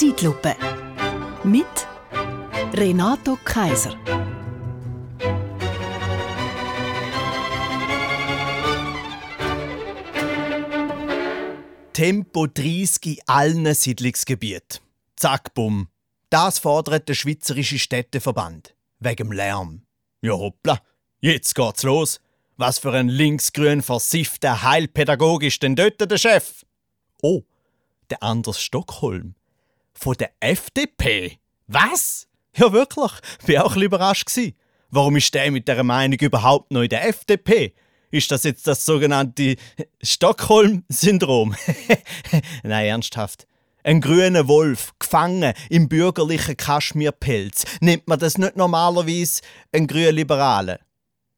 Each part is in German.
Zeitlupe. Mit Renato Kaiser. Tempo 30 in allen Siedlungsgebieten. Zack, bumm. Das fordert der Schweizerische Städteverband. Wegen Lärm. Ja, hoppla. Jetzt geht's los. Was für ein linksgrün versiffter Heilpädagog ist denn dort der Chef? Oh, der Anders Stockholm. Von der FDP? Was? Ja, wirklich. Bin auch ein überrascht gewesen. Warum ist der mit der Meinung überhaupt noch in der FDP? Ist das jetzt das sogenannte Stockholm-Syndrom? Nein, ernsthaft. Ein grüner Wolf, gefangen im bürgerlichen Kaschmirpelz. Nennt man das nicht normalerweise ein grüner Liberale?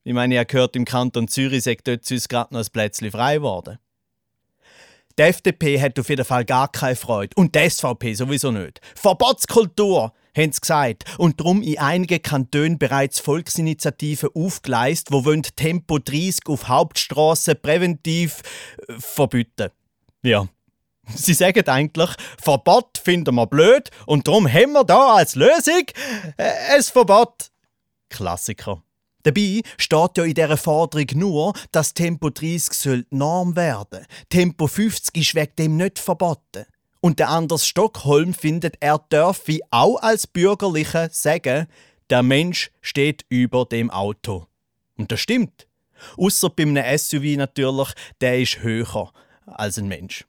Ich meine, ihr gehört im Kanton Zürich, sagt dort uns gerade noch ein Plätzchen frei geworden. Die FDP hat auf jeden Fall gar keine Freude. Und die SVP sowieso nicht. Verbotskultur, haben sie gesagt. Und darum in einigen Kantonen bereits Volksinitiativen aufgeleistet, wo wollen Tempo 30 auf Hauptstraßen präventiv äh, verbieten. Ja. Sie sagen eigentlich, Verbot finden wir blöd und darum haben wir da als Lösung äh, ein Verbot. Klassiker. Dabei steht ja in dieser Forderung nur, dass Tempo 30 soll Norm werden. Tempo 50 ist wegen dem nicht verboten. Und der Anders Stockholm findet, er dürfe auch als Bürgerlicher sagen, der Mensch steht über dem Auto. Und das stimmt. Außer einem SUV natürlich, der ist höher als ein Mensch.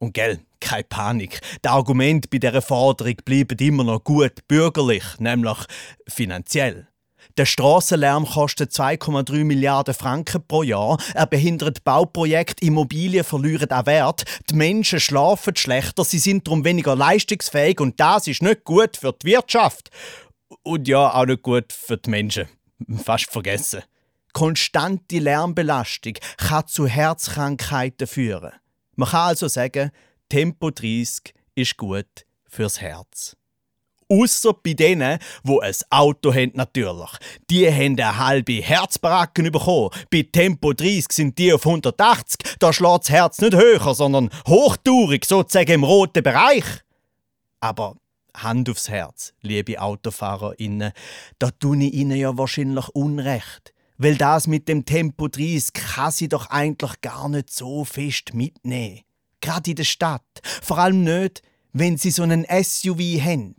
Und gell, keine Panik. Die Argumente bei dieser Forderung bleiben immer noch gut bürgerlich, nämlich finanziell. Der Strassenlärm kostet 2,3 Milliarden Franken pro Jahr. Er behindert Bauprojekte, Immobilien verlieren an Wert. Die Menschen schlafen schlechter, sie sind darum weniger leistungsfähig und das ist nicht gut für die Wirtschaft. Und ja, auch nicht gut für die Menschen. Fast vergessen. Konstante Lärmbelastung kann zu Herzkrankheiten führen. Man kann also sagen, Tempo 30 ist gut fürs Herz. Ausser bei denen, wo ein Auto haben natürlich. Die haben eine halbe Herzbaracken bekommen. Bei Tempo 30 sind die auf 180. Da schlägt das Herz nicht höher, sondern hochtourig, sozusagen im roten Bereich. Aber Hand aufs Herz, liebe AutofahrerInnen, da tue ich Ihnen ja wahrscheinlich Unrecht. Weil das mit dem Tempo 30 kann sie doch eigentlich gar nicht so fest mitnehmen. Gerade in der Stadt. Vor allem nicht, wenn sie so einen SUV haben.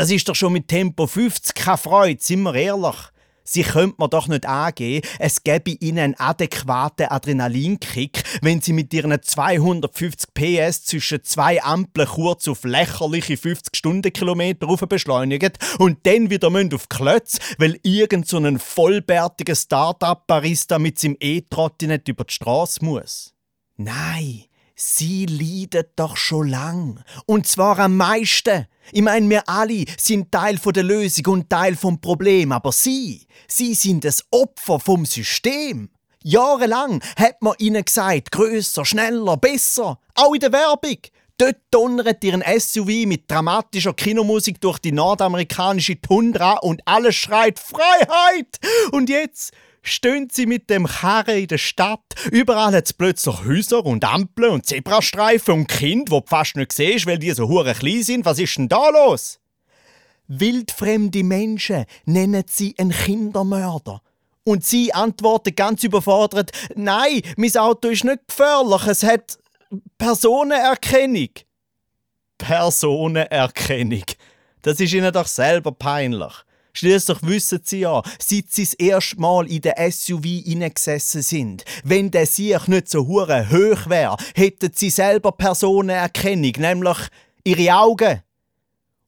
Das ist doch schon mit Tempo 50 keine Freude, sind wir ehrlich. Sie könnte man doch nicht angeben, es gäbe ihnen einen adäquaten Adrenalinkick, wenn sie mit ihren 250 PS zwischen zwei Ampeln kurz auf lächerliche 50 Stundenkilometer beschleunigen und dann wieder auf Klötz, weil irgend so ein vollbärtiger Start-up-Barista mit seinem E-Trotti nicht über die Straße muss. Nein, Sie leidet doch schon lang. Und zwar am meisten. Ich meine, wir alle sind Teil der Lösung und Teil vom Problem, aber Sie, Sie sind das Opfer vom System. Jahrelang hat man ihnen gesagt, grösser, schneller, besser. Auch in der Werbung. Dort donnert ihren SUV mit dramatischer Kinomusik durch die nordamerikanische Tundra und alles schreit Freiheit. Und jetzt stehen sie mit dem Karren in der Stadt. Überall hat es plötzlich Häuser und Ampeln und Zebrastreifen und Kind, wo du fast nicht siehst, weil die so hure klein sind. Was ist denn da los? Wildfremde Menschen nennen sie einen Kindermörder. Und sie antworten ganz überfordert: Nein, mein Auto ist nicht gefährlich, es hat Personenerkennung. Personenerkennung. Das ist ihnen doch selber peinlich. Schließlich wissen sie ja, seit sie das erste Mal in den SUV hineingesessen sind. Wenn der sich nicht so hure hoch wäre, hätten sie selber Personenerkennung, nämlich ihre Augen.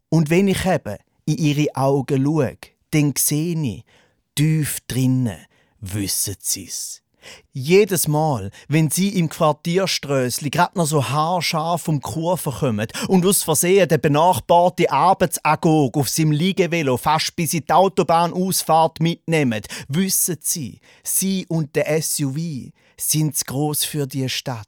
Und wenn ich eben in ihre Augen schaue, dann sehe ich, tief drinnen wissen sie's. Jedes Mal, wenn sie im Quartierströssli grad noch so haarscharf um Kurve kommen und aus Versehen der benachbarte Arbeitsagog auf seinem Liegevelo fast bis in die Autobahnausfahrt mitnehmen, wissen sie, sie und der SUV sind zu gross für die Stadt.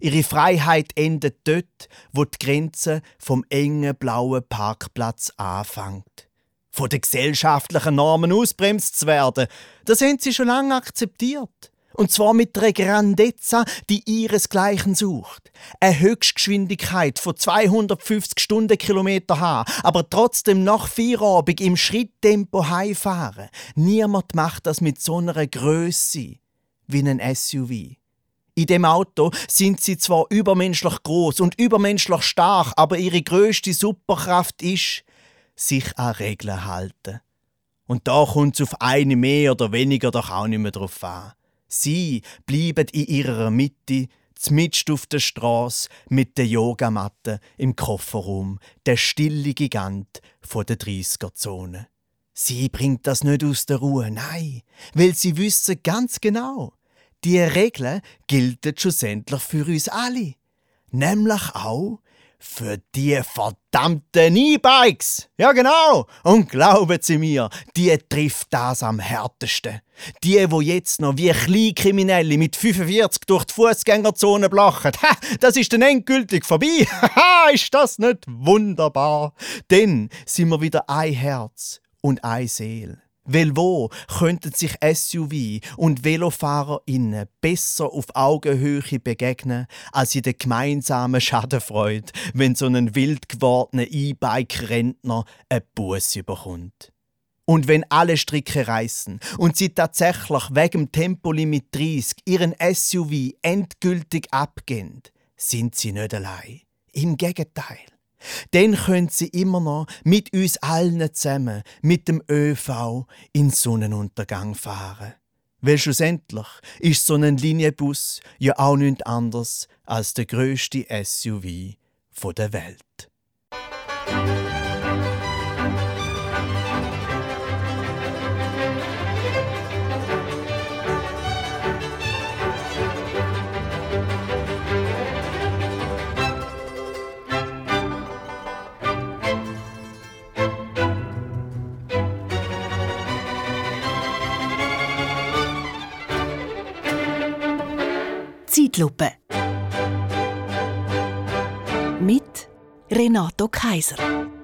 Ihre Freiheit endet dort, wo die Grenze vom engen blauen Parkplatz anfängt. Von den gesellschaftlichen Normen ausbremst zu werden, das haben sie schon lange akzeptiert. Und zwar mit einer Grandezza, die ihresgleichen sucht. Eine Höchstgeschwindigkeit von 250 Stundenkilometer haben, aber trotzdem nach Feierabend im Schritttempo heimfahren. Niemand macht das mit so einer Größe wie ein SUV. In dem Auto sind sie zwar übermenschlich groß und übermenschlich stark, aber ihre größte Superkraft ist, sich an Regeln halten. Und da kommt es auf eine mehr oder weniger doch auch nicht mehr drauf an. Sie bleiben in ihrer Mitte, zmitzt auf der Straße mit der Yogamatte im Kofferraum, der stille Gigant von der 30er-Zone. Sie bringt das nicht aus der Ruhe, nein, weil sie wissen ganz genau, die Regeln gelten schlussendlich für uns alle. Nämlich auch für die verdammten E-Bikes. Ja, genau. Und glauben Sie mir, die trifft das am härtesten. Die, wo jetzt noch wie Kleinkriminelle mit 45 durch die Fußgängerzone blachen, ha, das ist dann endgültig vorbei. Haha, ist das nicht wunderbar? Denn sind wir wieder ein Herz und eine Seele. Weil wo könnten sich SUV und VelofahrerInnen besser auf Augenhöhe begegnen, als in der gemeinsamen Schadenfreude, wenn so ein wild gewordener E-Bike-Rentner einen Bus überkommt. Und wenn alle Stricke reißen und sie tatsächlich wegen Tempolimit 30 ihren SUV endgültig abgehen, sind sie nicht allein. Im Gegenteil. Dann können sie immer noch mit uns allen zusammen mit dem ÖV in Sonnenuntergang fahren. Weil schlussendlich ist so ein Linienbus ja auch nichts anderes als der grösste SUV der Welt. Zeitlupe. Mit Renato Kaiser.